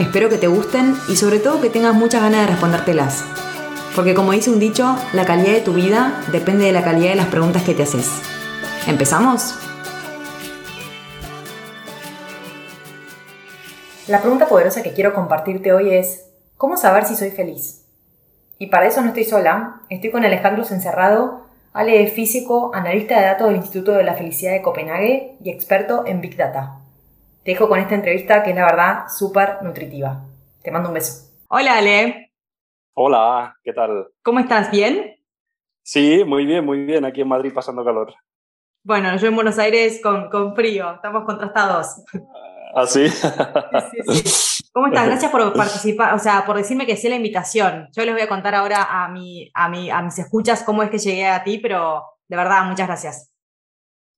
Espero que te gusten y sobre todo que tengas muchas ganas de respondértelas. Porque como dice un dicho, la calidad de tu vida depende de la calidad de las preguntas que te haces. ¿Empezamos? La pregunta poderosa que quiero compartirte hoy es, ¿cómo saber si soy feliz? Y para eso no estoy sola, estoy con Alejandro Encerrado, Ale físico, analista de datos del Instituto de la Felicidad de Copenhague y experto en Big Data. Te dejo con esta entrevista que es la verdad súper nutritiva. Te mando un beso. Hola Ale. Hola, ¿qué tal? ¿Cómo estás? ¿Bien? Sí, muy bien, muy bien. Aquí en Madrid pasando calor. Bueno, yo en Buenos Aires con, con frío, estamos contrastados. ¿Ah, sí? sí, sí, ¿Cómo estás? Gracias por participar, o sea, por decirme que sí la invitación. Yo les voy a contar ahora a, mi, a, mi, a mis escuchas cómo es que llegué a ti, pero de verdad, muchas gracias.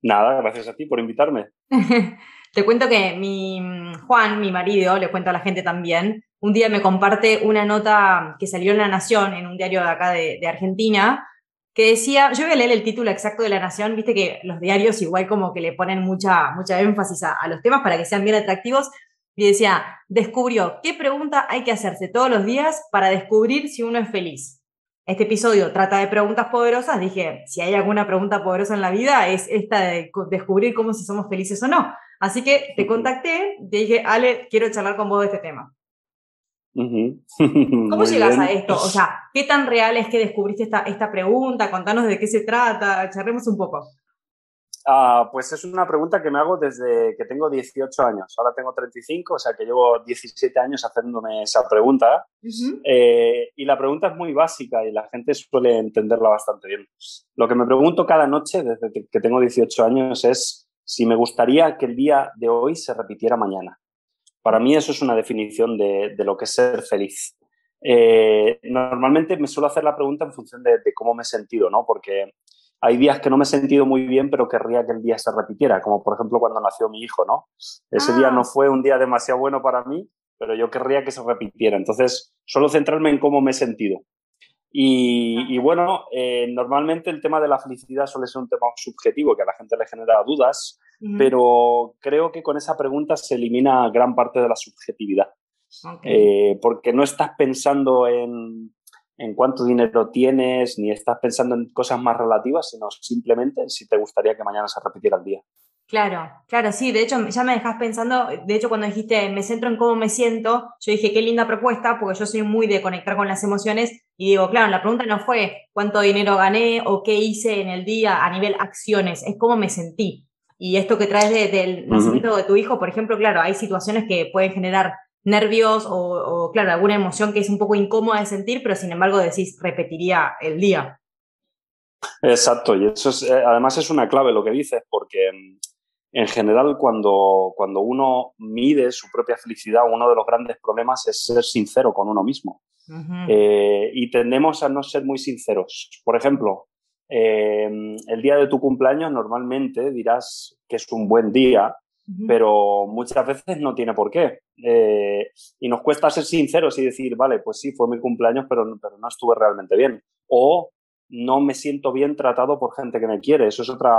Nada, gracias a ti por invitarme. Te cuento que mi Juan, mi marido, le cuento a la gente también, un día me comparte una nota que salió en La Nación, en un diario de acá de, Argentina, que decía, yo voy a leer el título exacto de La Nación, viste que los diarios igual como que le ponen mucha, mucha énfasis a, los temas para que sean bien atractivos, y decía, descubrió qué pregunta hay que hacerse todos los días para descubrir si uno es feliz. Este episodio trata de preguntas poderosas, dije, si hay alguna pregunta poderosa en la vida, es esta de descubrir cómo si somos felices o no. Así que te contacté, te dije, Ale, quiero charlar con vos de este tema. ¿Cómo llegas a esto? O sea, ¿qué tan real es que descubriste esta, esta pregunta? Contanos de qué se trata, charlemos un poco. Ah, pues es una pregunta que me hago desde que tengo 18 años. Ahora tengo 35, o sea que llevo 17 años haciéndome esa pregunta. Eh, y la pregunta es muy básica y la gente suele entenderla bastante bien. Lo que me pregunto cada noche desde que tengo 18 años es si me gustaría que el día de hoy se repitiera mañana. Para mí eso es una definición de, lo que es ser feliz. Eh, normalmente me suelo hacer la pregunta en función de, cómo me he sentido, ¿no? Porque hay días que no me he sentido muy bien, pero querría que el día se repitiera, como por ejemplo cuando nació mi hijo, ¿no? Ese día no ah. fue un día demasiado bueno para mí, pero yo querría que se repitiera. Entonces, suelo centrarme en cómo me he sentido. Y, bueno, eh, normalmente el tema de la felicidad suele ser un tema subjetivo que a la gente le genera dudas, pero creo que con esa pregunta se elimina gran parte de la subjetividad. Eh, porque no estás pensando en, en, cuánto dinero tienes, ni estás pensando en cosas más relativas, sino simplemente en si te gustaría que mañana se repitiera el día. Claro, claro, sí, de hecho ya me dejas pensando, de hecho cuando dijiste me centro en cómo me siento, yo dije qué linda propuesta, porque yo soy muy de conectar con las emociones y digo, claro, la pregunta no fue cuánto dinero gané o qué hice en el día a nivel acciones, es cómo me sentí. Y esto que traes del nacimiento de tu hijo, por ejemplo, claro, hay situaciones que pueden generar nervios o, o, claro, alguna emoción que es un poco incómoda de sentir, pero sin embargo decís, repetiría el día. Exacto, y eso es, eh, además es una clave lo que dices, porque en general, cuando, cuando uno mide su propia felicidad, uno de los grandes problemas es ser sincero con uno mismo. Eh, y tendemos a no ser muy sinceros. Por ejemplo, em, el día de tu cumpleaños normalmente dirás que es un buen día, pero muchas veces no tiene por qué. Eh, y nos cuesta ser sinceros y decir, vale, pues sí, fue mi cumpleaños, pero, pero no estuve realmente bien. O no me siento bien tratado por gente que me quiere. Eso es otra,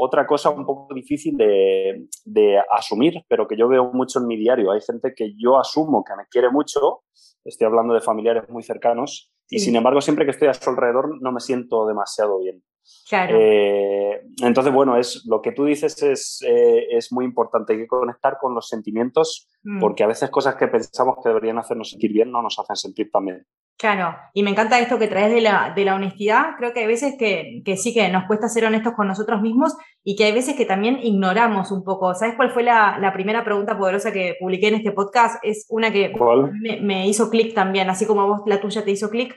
otra cosa un poco difícil de, asumir, pero que yo veo mucho en mi diario. Hay gente que yo asumo que me quiere mucho, estoy hablando de familiares muy cercanos, y sin embargo siempre que estoy a su alrededor no me siento demasiado bien. Claro. Eh, entonces, bueno, es, lo que tú dices es, eh, es, muy importante. Hay que conectar con los sentimientos mm. porque a veces cosas que pensamos que deberían hacernos sentir bien no nos hacen sentir tan bien. Claro, y me encanta esto que traes de la, de la honestidad. Creo que hay veces que, que, sí que nos cuesta ser honestos con nosotros mismos y que hay veces que también ignoramos un poco. ¿Sabes cuál fue la, la primera pregunta poderosa que publiqué en este podcast? Es una que me, me, hizo clic también, así como vos la tuya te hizo clic.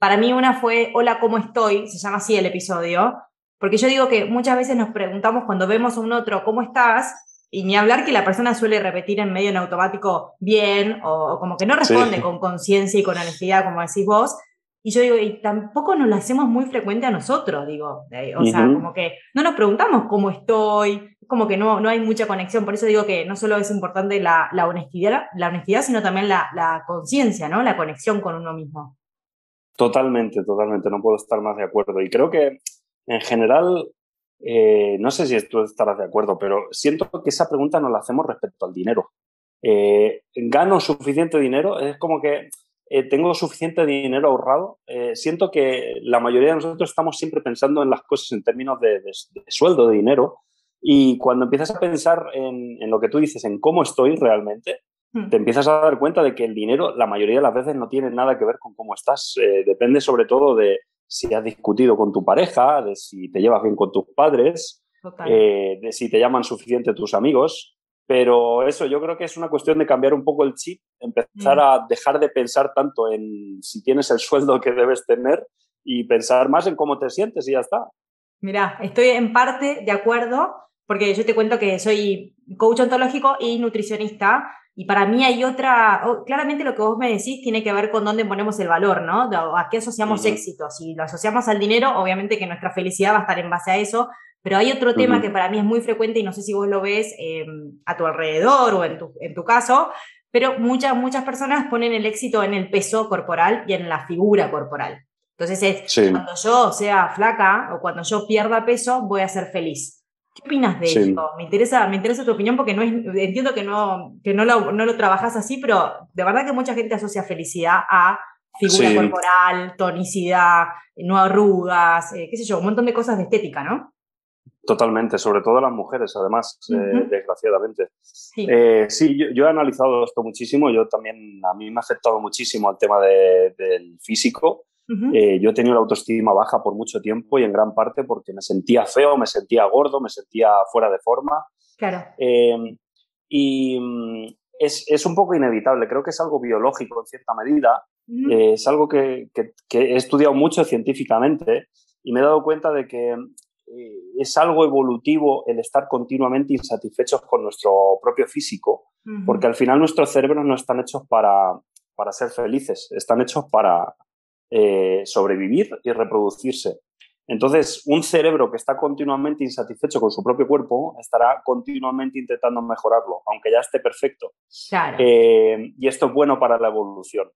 Para mí una fue, hola, ¿cómo estoy? Se llama así el episodio. Porque yo digo que muchas veces nos preguntamos cuando vemos a un otro, ¿cómo estás? y ni hablar que la persona suele repetir en medio en automático bien o, como que no responde con conciencia y con honestidad, como decís vos. Y yo digo, y tampoco nos lo hacemos muy frecuente a nosotros, digo. O sea, como que no nos preguntamos cómo estoy, como que no, no hay mucha conexión. Por eso digo que no solo es importante la, la honestidad, la honestidad, sino también la, la conciencia, ¿no? La conexión con uno mismo. Totalmente, totalmente. No puedo estar más de acuerdo. Y creo que en general, eh, no sé si tú estarás de acuerdo, pero siento que esa pregunta nos la hacemos respecto al dinero. Eh, ¿Gano suficiente dinero? Es como que eh, tengo suficiente dinero ahorrado. Eh, siento que la mayoría de nosotros estamos siempre pensando en las cosas en términos de, sueldo, de dinero, y cuando empiezas a pensar en, lo que tú dices, en cómo estoy realmente. Te empiezas a dar cuenta de que el dinero la mayoría de las veces no tiene nada que ver con cómo estás. Eh, depende sobre todo de si has discutido con tu pareja, de si te llevas bien con tus padres, de si te llaman suficiente tus amigos. Pero eso, yo creo que es una cuestión de cambiar un poco el chip, empezar mm. a dejar de pensar tanto en si tienes el sueldo que debes tener y pensar más en cómo te sientes y ya está. Mira, estoy en parte de acuerdo, porque yo te cuento que soy coach ontológico y nutricionista, y para mí hay otra, claramente lo que vos me decís tiene que ver con dónde ponemos el valor, ¿no? A qué asociamos éxito. Si lo asociamos al dinero, obviamente que nuestra felicidad va a estar en base a eso, pero hay otro tema que para mí es muy frecuente y no sé si vos lo ves eh, a tu alrededor o en tu, en tu caso, pero muchas, muchas personas ponen el éxito en el peso corporal y en la figura corporal. Entonces es, cuando yo sea flaca o cuando yo pierda peso, voy a ser feliz. ¿Qué opinas de esto? Me interesa, me interesa tu opinión porque no entiendo que, no, que no, lo, no lo trabajas así, pero de verdad que mucha gente asocia felicidad a figura corporal, tonicidad, no arrugas, eh, qué sé yo, un montón de cosas de estética, ¿no? Totalmente, sobre todo las mujeres, además, eh, desgraciadamente. Sí, eh, sí yo, he analizado esto muchísimo. Yo también, a mí me ha afectado muchísimo el tema del físico. Eh, yo he tenido la autoestima baja por mucho tiempo y en gran parte porque me sentía feo, me sentía gordo, me sentía fuera de forma. Claro. y mm, es, es, un poco inevitable, creo que es algo biológico en cierta medida. es algo que, que, que he estudiado mucho científicamente y me he dado cuenta de que eh, es algo evolutivo el estar continuamente insatisfechos con nuestro propio físico, porque al final nuestros cerebros no están hechos para, para ser felices, están hechos para eh, sobrevivir y reproducirse. Entonces, un cerebro que está continuamente insatisfecho con su propio cuerpo estará continuamente intentando mejorarlo, aunque ya esté perfecto. Eh, y esto es bueno para la evolución.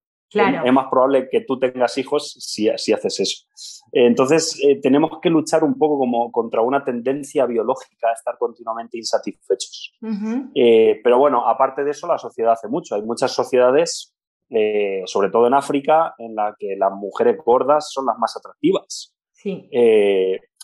Es más probable que tú tengas hijos si, si haces eso. Entonces, eh, tenemos que luchar un poco como contra una tendencia biológica a estar continuamente insatisfechos. Eh, pero bueno, aparte de eso, la sociedad hace mucho. Hay muchas sociedades, eh, sobre todo en África, en las que las mujeres gordas son las más atractivas. Sí.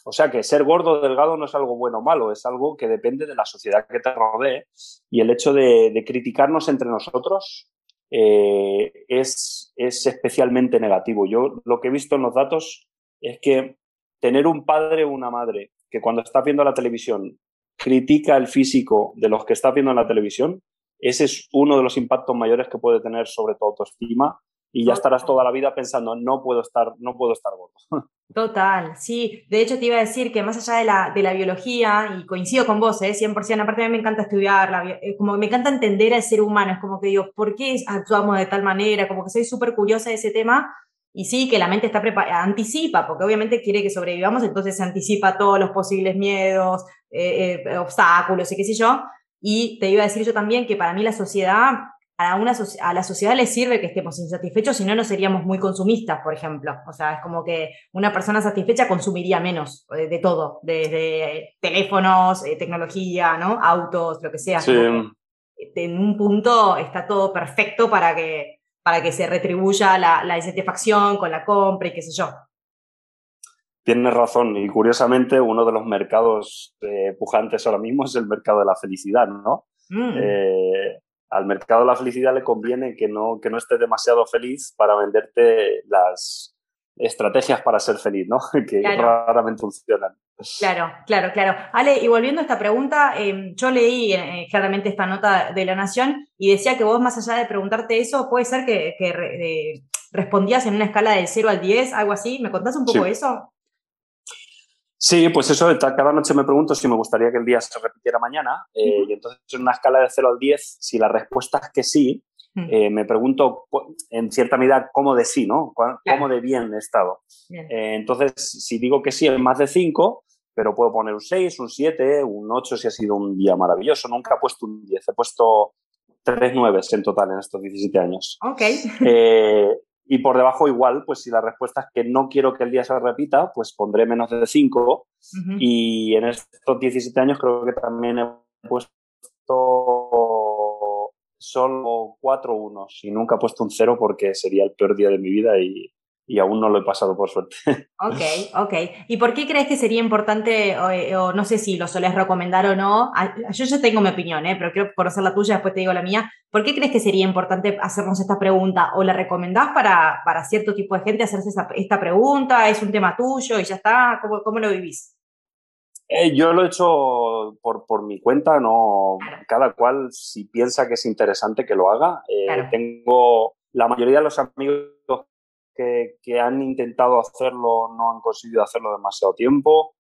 o sea que ser gordo o delgado no es algo bueno o malo, es algo que depende de la sociedad que te rodee y el hecho de, de criticarnos entre nosotros eh, es, es especialmente negativo. Yo lo que he visto en los datos es que tener un padre o una madre que cuando está viendo la televisión critica el físico de los que está viendo en la televisión, ese es uno de los impactos mayores que puede tener sobre tu autoestima y ya estarás toda la vida pensando, no puedo estar, no puedo estar gordo. Total, sí. De hecho, te iba a decir que más allá de la, de la biología, y coincido con vos, ¿eh? 100%, aparte a mí me encanta estudiar, la, eh, como me encanta entender al ser humano, es como que digo, ¿por qué actuamos de tal manera? Como que soy súper curiosa de ese tema, y sí, que la mente está preparada, anticipa, porque obviamente quiere que sobrevivamos, entonces se anticipa todos los posibles miedos, eh, eh, obstáculos y qué sé yo. Y te iba a decir yo también que para mí la sociedad a, una, a la sociedad le sirve que estemos insatisfechos, si no, no seríamos muy consumistas, por ejemplo. O sea, es como que una persona satisfecha consumiría menos eh, de, todo, desde teléfonos, eh, tecnología, ¿no? autos, lo que sea. en un punto está todo perfecto para que, para que se retribuya la, la insatisfacción con la compra y qué sé yo. Tienes razón, y curiosamente uno de los mercados eh, pujantes ahora mismo es el mercado de la felicidad, ¿no? Mm al mercado de la felicidad le conviene que no, que no esté demasiado feliz para venderte las estrategias para ser feliz, ¿no? que raramente funcionan. Claro, claro, claro. Ale, y volviendo a esta pregunta, em, yo leí eh, claramente esta nota de La Nación y decía que vos, más allá de preguntarte eso, puede ser que, respondías en una escala del 0 al 10, algo así. ¿Me contás un poco eso? Sí, pues eso, cada noche me pregunto si me gustaría que el día se repitiera mañana eh, y entonces en una escala de 0 al 10, si la respuesta es que sí, eh, me pregunto en cierta medida cómo de sí, ¿no? Cómo de bien he estado. Eh, entonces, si digo que sí es más de 5, pero puedo poner un 6, un 7, un 8 si ha sido un día maravilloso. Nunca he puesto un 10, he puesto 3 9 en total en estos 17 años. Ok. Y por debajo igual, pues si la respuesta es que no quiero que el día se repita, pues pondré menos de 5. Y en estos 17 años creo que también he puesto solo 4 unos y nunca he puesto un 0 porque sería el peor día de mi vida y, y aún no lo he pasado por suerte. Ok, ok. ¿Y por qué crees que sería importante, o, no sé si lo solés recomendar o no? Yo ya tengo mi opinión, ¿eh? pero quiero conocer la tuya, después te digo la mía. ¿Por qué crees que sería importante hacernos esta pregunta? ¿O la recomendás para, para cierto tipo de gente hacerse esta pregunta? ¿Es un tema tuyo y ya está? ¿Cómo, cómo lo vivís? Eh, yo lo he hecho por, por, mi cuenta, no. Cada cual, si piensa que es interesante, que lo haga. Eh, tengo la mayoría de los amigos que, han intentado hacerlo no han conseguido hacerlo demasiado tiempo.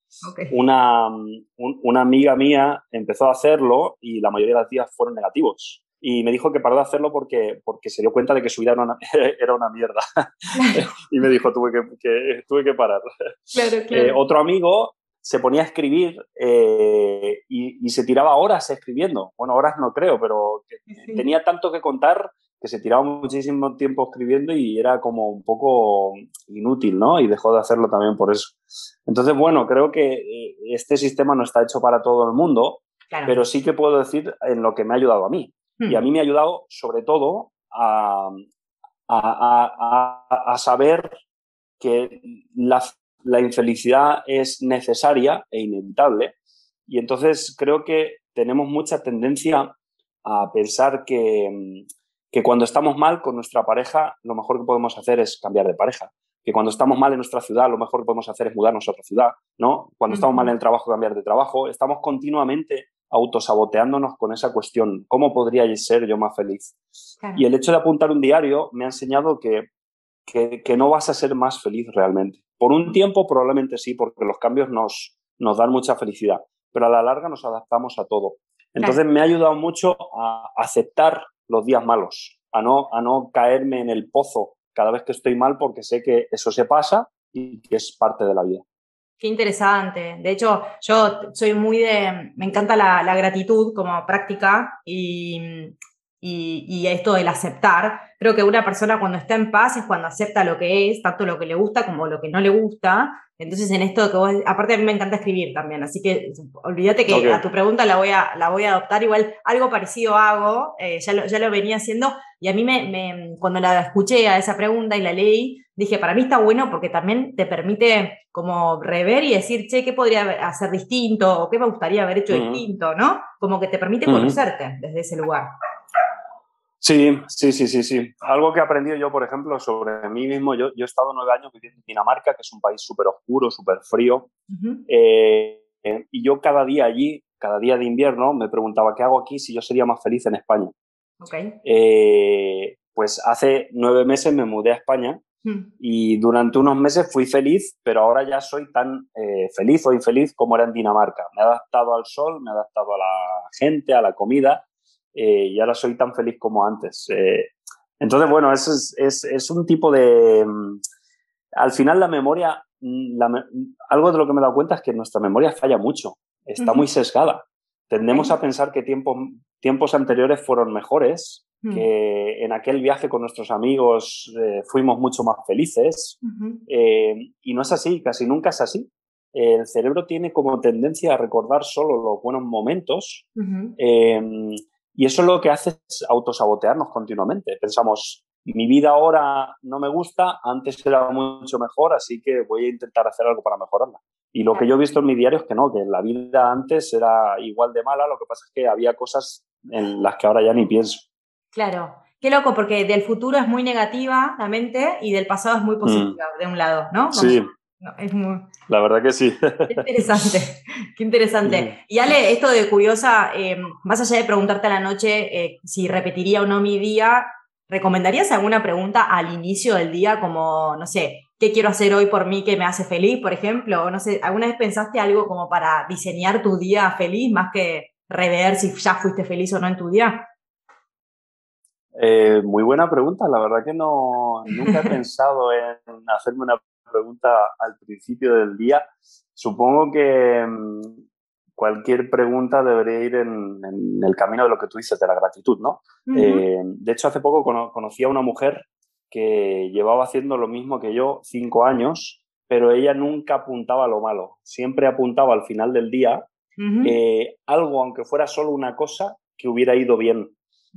Una, una amiga mía empezó a hacerlo y la mayoría de los días fueron negativos. Y me dijo que paró de hacerlo porque, porque se dio cuenta de que su vida era una, era una mierda. y me dijo, tuve que, tuve que parar. Eh, otro amigo se ponía a escribir eh, y, se tiraba horas escribiendo. Bueno, horas no creo, pero tenía tanto que contar que se tiraba muchísimo tiempo escribiendo y era como un poco inútil, ¿no? Y dejó de hacerlo también por eso. Entonces, bueno, creo que eh, este sistema no está hecho para todo el mundo, pero sí que puedo decir en lo que me ha ayudado a mí. Y a hmm. mí me ha ayudado sobre todo a, a, saber que la, la infelicidad es necesaria e inevitable. Y entonces creo que tenemos mucha tendencia a pensar que, que cuando estamos mal con nuestra pareja, lo mejor que podemos hacer es cambiar de pareja. Que cuando estamos mal en nuestra ciudad, lo mejor que podemos hacer es mudarnos a otra ciudad, ¿no? Cuando estamos mal en el trabajo, cambiar de trabajo. Estamos continuamente autosaboteándonos con esa cuestión. ¿Cómo podría ser yo más feliz? Y el hecho de apuntar un diario me ha enseñado que, que, no vas a ser más feliz realmente. Por un tiempo probablemente sí, porque los cambios nos, nos dan mucha felicidad, pero a la larga nos adaptamos a todo. Entonces me ha ayudado mucho a aceptar los días malos, a no, a no caerme en el pozo cada vez que estoy mal porque sé que eso se pasa y que es parte de la vida. Qué interesante. De hecho, yo soy muy de, me encanta la, gratitud como práctica y, y, y, esto del aceptar. Creo que una persona cuando está en paz es cuando acepta lo que es, tanto lo que le gusta como lo que no le gusta, entonces, en esto que vos, aparte a mí me encanta escribir también, así que olvídate que a tu pregunta la voy a, la voy a adoptar. Igual algo parecido hago, eh, ya, lo, ya lo venía haciendo, y a mí me, cuando la escuché a esa pregunta y la leí, dije, para mí está bueno porque también te permite como rever y decir, che, ¿qué podría hacer distinto? ¿O qué me gustaría haber hecho distinto? ¿No? Como que te permite conocerte desde ese lugar. Sí, sí, sí, sí, sí. Algo que he aprendido yo, por ejemplo, sobre mí mismo, yo, yo he estado nueve años viviendo en Dinamarca, que es un país súper oscuro, súper frío, eh, y yo cada día allí, cada día de invierno, me preguntaba, ¿qué hago aquí si yo sería más feliz en España? Okay. Eh, pues hace nueve meses me mudé a España hmm. y durante unos meses fui feliz, pero ahora ya soy tan eh, feliz o infeliz como era en Dinamarca. Me he adaptado al sol, me he adaptado a la gente, a la comida eh, y ahora soy tan feliz como antes. Eh, entonces, bueno, es, es, es, un tipo de... Mm, al final la memoria, mm, algo de lo que me he dado cuenta es que nuestra memoria falla mucho, está muy sesgada. Tendemos a pensar que tiempos, tiempos anteriores fueron mejores, mm. que en aquel viaje con nuestros amigos eh, fuimos mucho más felices. y no es así, casi nunca es así. El cerebro tiene como tendencia a recordar solo los buenos momentos. Y eso lo que hace es autosabotearnos continuamente. Pensamos, mi vida ahora no me gusta, antes era mucho mejor, así que voy a intentar hacer algo para mejorarla. Y lo que yo he visto en mi diario es que no, que la vida antes era igual de mala, lo que pasa es que había cosas en las que ahora ya ni pienso. Claro, qué loco, porque del futuro es muy negativa la mente y del pasado es muy mm. positiva, de un lado, ¿no? sí. La verdad que sí. Qué interesante, qué interesante. Y Ale, esto de curiosa, eh, más allá de preguntarte a la noche eh, si repetiría o no mi día, ¿recomendarías alguna pregunta al inicio del día como, no sé, qué quiero hacer hoy por mí que me hace feliz, por ejemplo? O no sé, ¿alguna vez pensaste algo como para diseñar tu día feliz más que rever si ya fuiste feliz o no en tu día? Eh, muy buena pregunta. La verdad que no, nunca he pensado en hacerme una pregunta al principio del día. Supongo que mm, cualquier pregunta debería ir en, el camino de lo que tú dices, de la gratitud, ¿no? Eh, de hecho, hace poco conocí a una mujer que llevaba haciendo lo mismo que yo cinco años, pero ella nunca apuntaba a lo malo. Siempre apuntaba al final del día eh, algo, aunque fuera solo una cosa, que hubiera ido bien.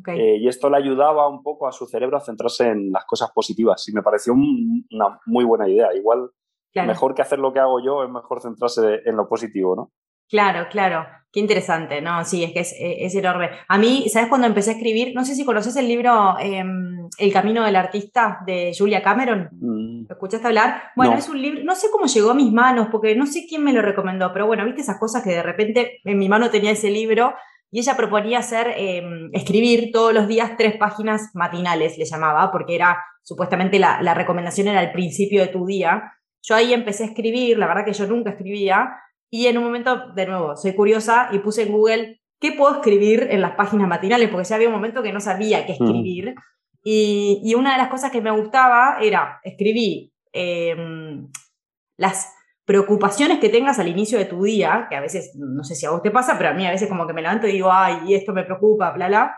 Eh, y esto le ayudaba un poco a su cerebro a centrarse en las cosas positivas. Y me pareció una muy buena idea. Igual, mejor que hacer lo que hago yo, es mejor centrarse en lo positivo, ¿no? Claro, claro. Qué interesante, ¿no? Sí, es que es, es, enorme. A mí, ¿sabes cuando empecé a escribir? No sé si conoces el libro em, El camino del artista de Julia Cameron. Mm. ¿Lo escuchaste hablar? Bueno, es un libro, no sé cómo llegó a mis manos, porque no sé quién me lo recomendó, pero bueno, viste esas cosas que de repente en mi mano tenía ese libro y ella proponía hacer, em, escribir todos los días tres páginas matinales, le llamaba, porque era, supuestamente la, la, recomendación era el principio de tu día. Yo ahí empecé a escribir, la verdad que yo nunca escribía, y en un momento, de nuevo, soy curiosa y puse en Google qué puedo escribir en las páginas matinales, porque ya había un momento que no sabía qué escribir. Y, y, una de las cosas que me gustaba era escribir em, las preocupaciones que tengas al inicio de tu día, que a veces, no sé si a vos te pasa, pero a mí a veces como que me levanto y digo, ay, esto me preocupa, bla, bla.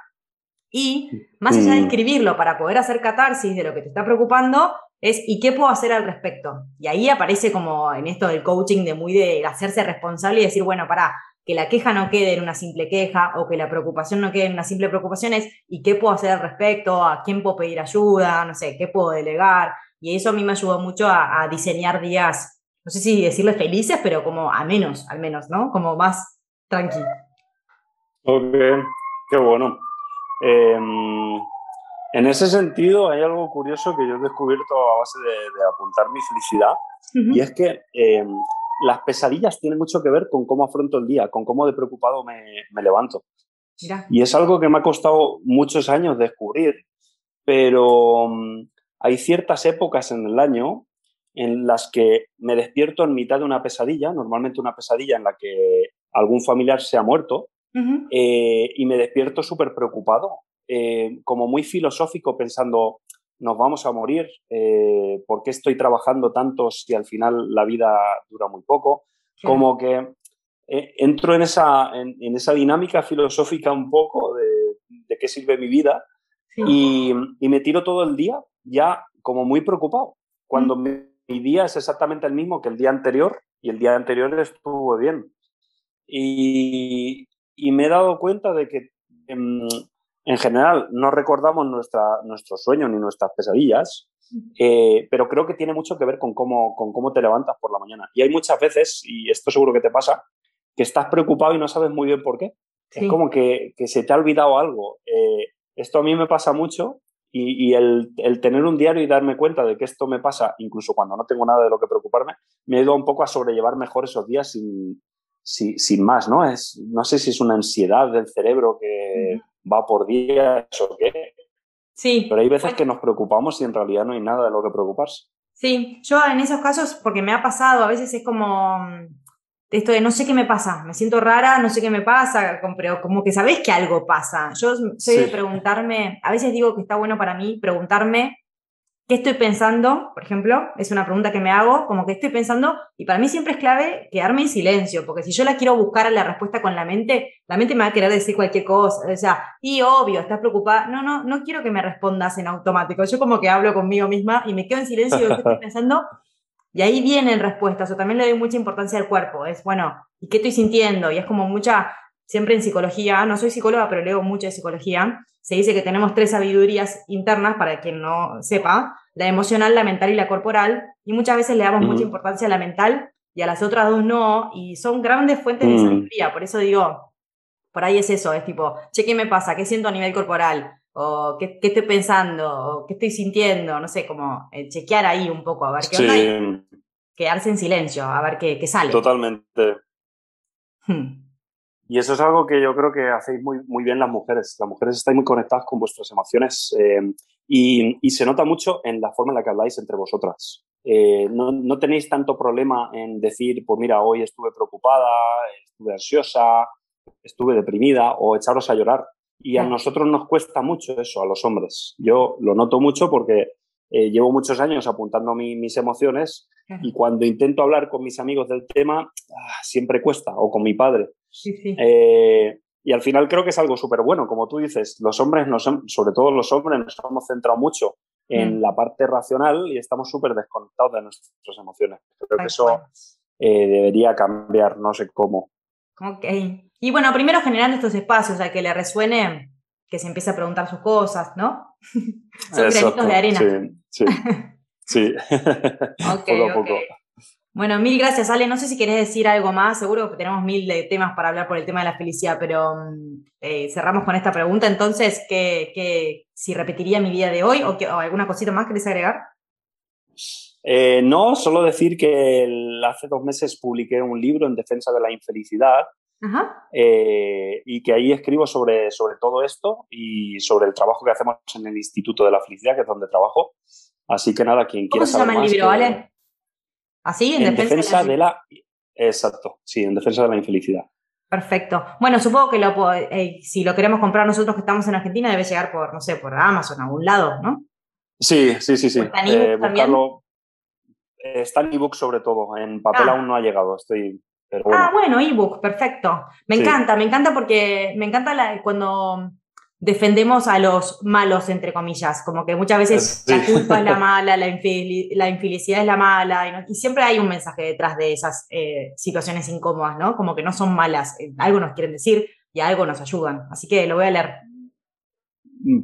Y más allá de escribirlo para poder hacer catarsis de lo que te está preocupando, es ¿y qué puedo hacer al respecto? Y ahí aparece como en esto del coaching de muy de hacerse responsable y decir, bueno, para que la queja no quede en una simple queja o que la preocupación no quede en una simple preocupación es ¿y qué puedo hacer al respecto? ¿A quién puedo pedir ayuda? No sé, ¿qué puedo delegar? Y eso a mí me ayudó mucho a, diseñar días no sé si decirle felices, pero como a menos, al menos, ¿no? Como más tranquilo. Ok, qué bueno. Em, en ese sentido, hay algo curioso que yo he descubierto a base de, apuntar mi felicidad, y es que em, las pesadillas tienen mucho que ver con cómo afronto el día, con cómo de preocupado me, levanto. Y es algo que me ha costado muchos años descubrir, pero em, hay ciertas épocas en el año en las que me despierto en mitad de una pesadilla, normalmente una pesadilla en la que algún familiar se ha muerto, eh, y me despierto súper preocupado, eh, como muy filosófico, pensando, nos vamos a morir, eh, ¿por qué estoy trabajando tanto si al final la vida dura muy poco? Como que entro en esa, en, esa dinámica filosófica un poco de, de qué sirve mi vida y, y, me tiro todo el día ya como muy preocupado. Cuando me mi día es exactamente el mismo que el día anterior y el día anterior estuvo bien. Y, me he dado cuenta de que en, general no recordamos nuestra, nuestros sueños ni nuestras pesadillas, eh, pero creo que tiene mucho que ver con cómo, con cómo te levantas por la mañana. Y hay muchas veces, y esto seguro que te pasa, que estás preocupado y no sabes muy bien por qué. Es como que, se te ha olvidado algo. Eh, esto a mí me pasa mucho y, el, tener un diario y darme cuenta de que esto me pasa, incluso cuando no tengo nada de lo que preocuparme, me ayuda un poco a sobrellevar mejor esos días sin, sin, más, ¿no? Es, no sé si es una ansiedad del cerebro que va por días o qué. Sí. Pero hay veces que nos preocupamos y en realidad no hay nada de lo que preocuparse. Sí, yo en esos casos, porque me ha pasado, a veces es como, esto de no sé qué me pasa, me siento rara, no sé qué me pasa, pero como que sabés que algo pasa. Yo soy de preguntarme, a veces digo que está bueno para mí preguntarme qué estoy pensando, por ejemplo, es una pregunta que me hago, como que estoy pensando, y para mí siempre es clave quedarme en silencio, porque si yo la quiero buscar a la respuesta con la mente, la mente me va a querer decir cualquier cosa, o sea, y obvio, estás preocupada, no, no, no quiero que me respondas en automático, yo como que hablo conmigo misma y me quedo en silencio y digo, ¿qué estoy pensando? Y ahí vienen respuestas, o también le doy mucha importancia al cuerpo, es, bueno, ¿y qué estoy sintiendo? Y es como mucha, siempre en psicología, no soy psicóloga, pero leo mucho de psicología, se dice que tenemos tres sabidurías internas, para quien no sepa, la emocional, la mental y la corporal, y muchas veces le damos mucha importancia a la mental y a las otras dos no, y son grandes fuentes de sabiduría, por eso digo, por ahí es eso, es tipo, che, ¿qué me pasa? ¿Qué siento a nivel corporal? O qué, estoy pensando, o qué estoy sintiendo, no sé, como eh, chequear ahí un poco, a ver qué onda. quedarse en silencio, a ver qué, sale. Totalmente. Hmm. Y eso es algo que yo creo que hacéis muy, muy bien las mujeres. Las mujeres estáis muy conectadas con vuestras emociones eh, y, se nota mucho en la forma en la que habláis entre vosotras. eh, no, no, tenéis tanto problema en decir, pues mira, hoy estuve preocupada, estuve ansiosa, estuve deprimida o echaros a llorar. Y a nosotros nos cuesta mucho eso, a los hombres. Yo lo noto mucho porque eh, llevo muchos años apuntando mis emociones y cuando intento hablar con mis amigos del tema, ah, siempre cuesta, o con mi padre. Eh, y al final creo que es algo súper bueno, como tú dices, los hombres, nos, sobre todo los hombres, nos hemos centrado mucho en mm. la parte racional y estamos súper desconectados de nuestras emociones. Creo que eso eh, debería cambiar, no sé cómo. Ok. Y bueno, primero generando estos espacios a que le resuene, que se empiece a preguntar sus cosas, ¿no? Son granitos de arena. Sí, sí. sí. poco a poco. Bueno, mil gracias, Ale. No sé si querés decir algo más. Seguro que tenemos mil de temas para hablar por el tema de la felicidad, pero mm, eh, cerramos con esta pregunta. Entonces, ¿qué, si repetiría mi vida de hoy o, alguna cosita más querés agregar? Eh, no, solo decir que hace dos meses publiqué un libro en defensa de la infelicidad eh, y que ahí escribo sobre, sobre todo esto y sobre el trabajo que hacemos en el Instituto de la Felicidad, que es donde trabajo. Así que nada, quien quiera saber ¿Cómo se llama el libro, Ale? ¿Así? En, defensa, de, la... Exacto, sí, en defensa de la infelicidad. Perfecto. Bueno, supongo que lo, eh, si lo queremos comprar nosotros que estamos en Argentina, debe llegar por, no sé, por Amazon, a algún lado, ¿no? Sí, sí, sí, sí. Eh, buscarlo, está en ebook sobre todo, en papel ah. aún no ha llegado, estoy... Ah, bueno, ebook, perfecto. Me encanta, me encanta porque me encanta la, cuando defendemos a los malos, entre comillas, como que muchas veces la culpa es la mala, la, infelicidad es la mala, y, siempre hay un mensaje detrás de esas eh, situaciones incómodas, ¿no? Como que no son malas, eh, algo nos quieren decir y algo nos ayudan. Así que lo voy a leer.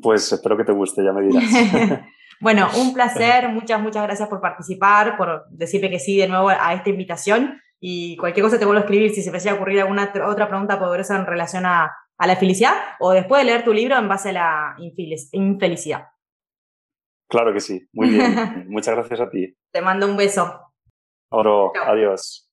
Pues espero que te guste, ya me dirás. bueno, un placer, muchas, muchas gracias por participar, por decirme que sí de nuevo a esta invitación y cualquier cosa te vuelvo a escribir si se me haya ocurrir alguna otra pregunta poderosa en relación a a la felicidad o después de leer tu libro en base a la infelicidad. Claro que sí, muy bien. Muchas gracias a ti. Te mando un beso. Oro, adiós.